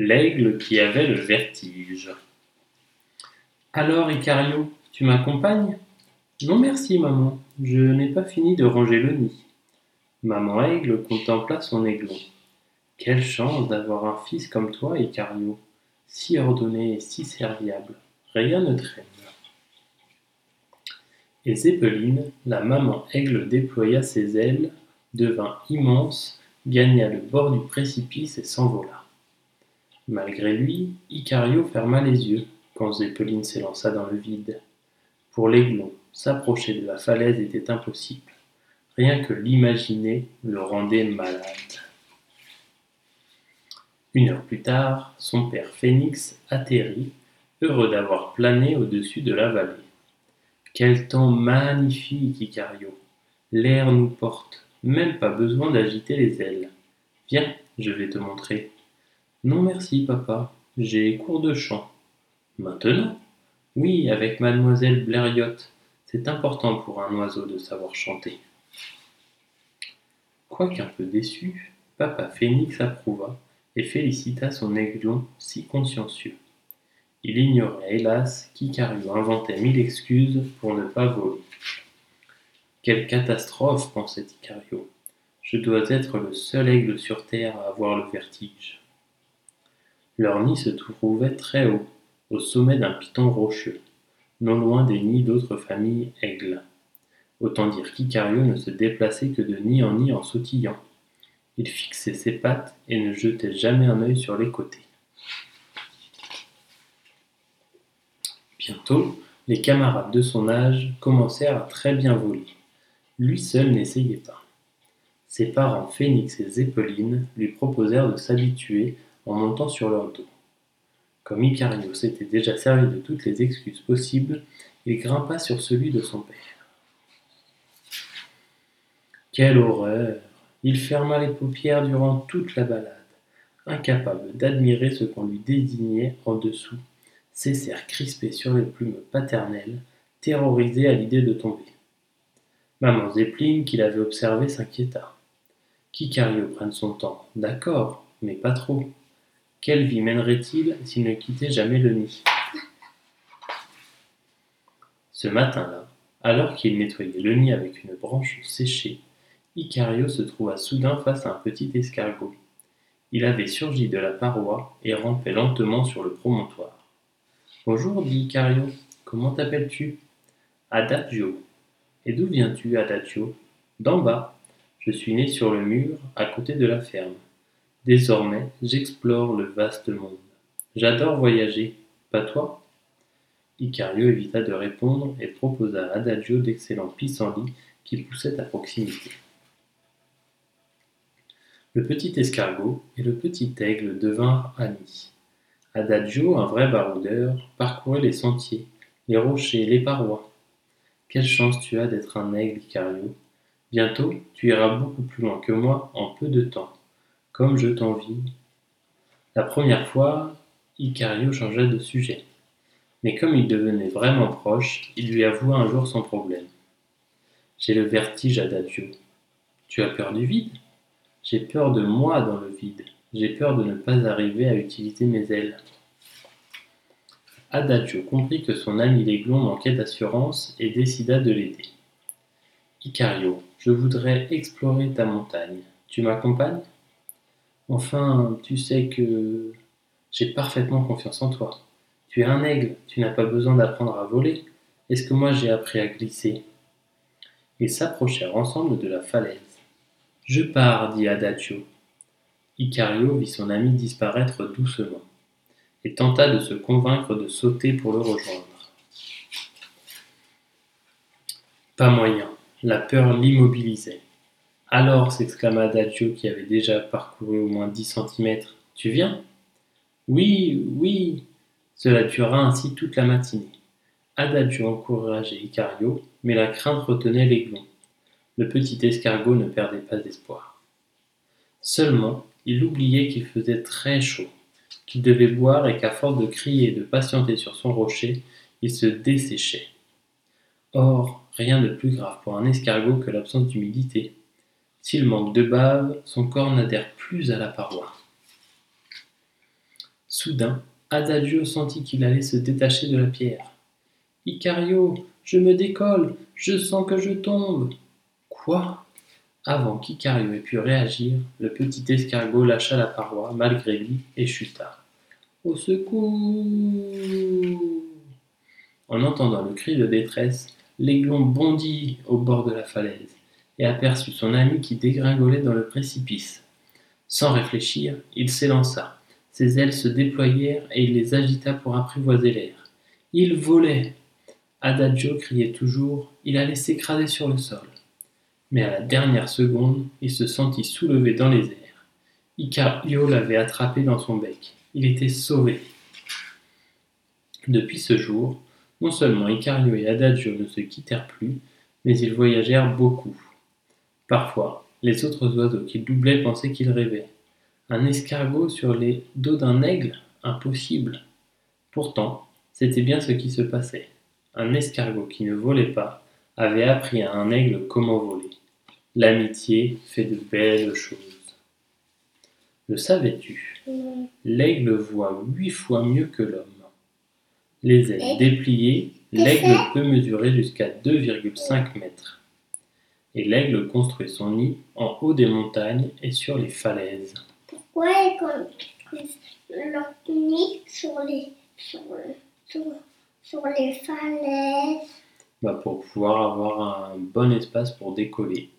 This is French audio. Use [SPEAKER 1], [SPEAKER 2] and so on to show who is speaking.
[SPEAKER 1] L'aigle qui avait le vertige. Alors, Icario, tu m'accompagnes? Non merci, maman, je n'ai pas fini de ranger le nid. Maman Aigle contempla son aiglon. Quelle chance d'avoir un fils comme toi, Icario, si ordonné et si serviable, rien ne traîne. Et Zéppeline, la maman aigle déploya ses ailes, devint immense, gagna le bord du précipice et s'envola. Malgré lui, Icario ferma les yeux quand Zéppeline s'élança dans le vide. Pour l'aiglon, s'approcher de la falaise était impossible. Rien que l'imaginer le rendait malade. Une heure plus tard, son père Phénix atterrit, heureux d'avoir plané au-dessus de la vallée. Quel temps magnifique, Icario L'air nous porte, même pas besoin d'agiter les ailes. Viens, je vais te montrer. Non merci, papa, j'ai cours de chant. Maintenant? Oui, avec mademoiselle Blériot. C'est important pour un oiseau de savoir chanter. Quoiqu'un peu déçu, papa Phénix approuva et félicita son aiglon si consciencieux. Il ignorait hélas qu'Icario inventait mille excuses pour ne pas voler. Quelle catastrophe, pensait Icario. Je dois être le seul aigle sur terre à avoir le vertige. Leur nid se trouvait très haut, au sommet d'un piton rocheux, non loin des nids d'autres familles aigles. Autant dire qu'Icario ne se déplaçait que de nid en nid en sautillant. Il fixait ses pattes et ne jetait jamais un œil sur les côtés. Bientôt, les camarades de son âge commencèrent à très bien voler. Lui seul n'essayait pas. Ses parents Phénix et Zéppeline lui proposèrent de s'habituer en montant sur leur dos. Comme Icario s'était déjà servi de toutes les excuses possibles, il grimpa sur celui de son père. Quelle horreur il ferma les paupières durant toute la balade, incapable d'admirer ce qu'on lui désignait en dessous, ses serres crispées sur les plumes paternelles, terrorisé à l'idée de tomber. Maman Zeppelin, qui l'avait observé, s'inquiéta. Qu'Icario prenne son temps, d'accord, mais pas trop. Quelle vie mènerait-il s'il ne quittait jamais le nid? Ce matin-là, alors qu'il nettoyait le nid avec une branche séchée, Icario se trouva soudain face à un petit escargot. Il avait surgi de la paroi et rampait lentement sur le promontoire. Bonjour, dit Icario. Comment t'appelles-tu Adagio. Et d'où viens-tu, Adagio? D'en bas. Je suis né sur le mur, à côté de la ferme. Désormais, j'explore le vaste monde. J'adore voyager. Pas toi? Icario évita de répondre et proposa à Adagio d'excellents pissenlits qui poussaient à proximité. Le petit escargot et le petit aigle devinrent amis. Adagio, un vrai baroudeur, parcourait les sentiers, les rochers, les parois. Quelle chance tu as d'être un aigle, Icario. Bientôt, tu iras beaucoup plus loin que moi en peu de temps, comme je t'envie. La première fois, Icario changea de sujet. Mais comme il devenait vraiment proche, il lui avoua un jour son problème. J'ai le vertige, Adagio. Tu as peur du vide? J'ai peur de moi dans le vide. J'ai peur de ne pas arriver à utiliser mes ailes. Adagio comprit que son ami l'aiglon manquait d'assurance et décida de l'aider. Icario, je voudrais explorer ta montagne. Tu m'accompagnes? Enfin, tu sais que j'ai parfaitement confiance en toi. Tu es un aigle, tu n'as pas besoin d'apprendre à voler. Est-ce que moi j'ai appris à glisser? Ils s'approchèrent ensemble de la falaise. Je pars, dit Adagio. Icario vit son ami disparaître doucement, et tenta de se convaincre de sauter pour le rejoindre. Pas moyen, la peur l'immobilisait. Alors, s'exclama Adagio qui avait déjà parcouru au moins dix centimètres, tu viens? Oui, oui Cela dura ainsi toute la matinée. Adagio encourageait Icario, mais la crainte retenait l'aiglon le petit escargot ne perdait pas d'espoir. Seulement, il oubliait qu'il faisait très chaud, qu'il devait boire et qu'à force de crier et de patienter sur son rocher, il se desséchait. Or, rien de plus grave pour un escargot que l'absence d'humidité. S'il manque de bave, son corps n'adhère plus à la paroi. Soudain, Adagio sentit qu'il allait se détacher de la pierre. Icario, je me décolle, je sens que je tombe. Quoi? Avant qu'Icario ait pu réagir, le petit escargot lâcha la paroi malgré lui et chuta. Au secours En entendant le cri de détresse, l'aiglon bondit au bord de la falaise et aperçut son ami qui dégringolait dans le précipice. Sans réfléchir, il s'élança. Ses ailes se déployèrent et il les agita pour apprivoiser l'air. Il volait Adagio criait toujours, il allait s'écraser sur le sol. Mais à la dernière seconde, il se sentit soulevé dans les airs. Icario l'avait attrapé dans son bec. Il était sauvé. Depuis ce jour, non seulement Icario et Adagio ne se quittèrent plus, mais ils voyagèrent beaucoup. Parfois, les autres oiseaux qu'ils doublaient pensaient qu'ils rêvaient. Un escargot sur les dos d'un aigle? Impossible. Pourtant, c'était bien ce qui se passait. Un escargot qui ne volait pas avait appris à un aigle comment voler. L'amitié fait de belles choses. Le savais-tu? L'aigle voit huit fois mieux que l'homme. Les ailes dépliées, l'aigle peut mesurer jusqu'à 2,5 mètres. Et l'aigle construit son nid en haut des montagnes et sur les falaises.
[SPEAKER 2] Pourquoi ils construisent leur nid sur les, sur, sur, sur les falaises?
[SPEAKER 1] Bah, pour pouvoir avoir un bon espace pour décoller.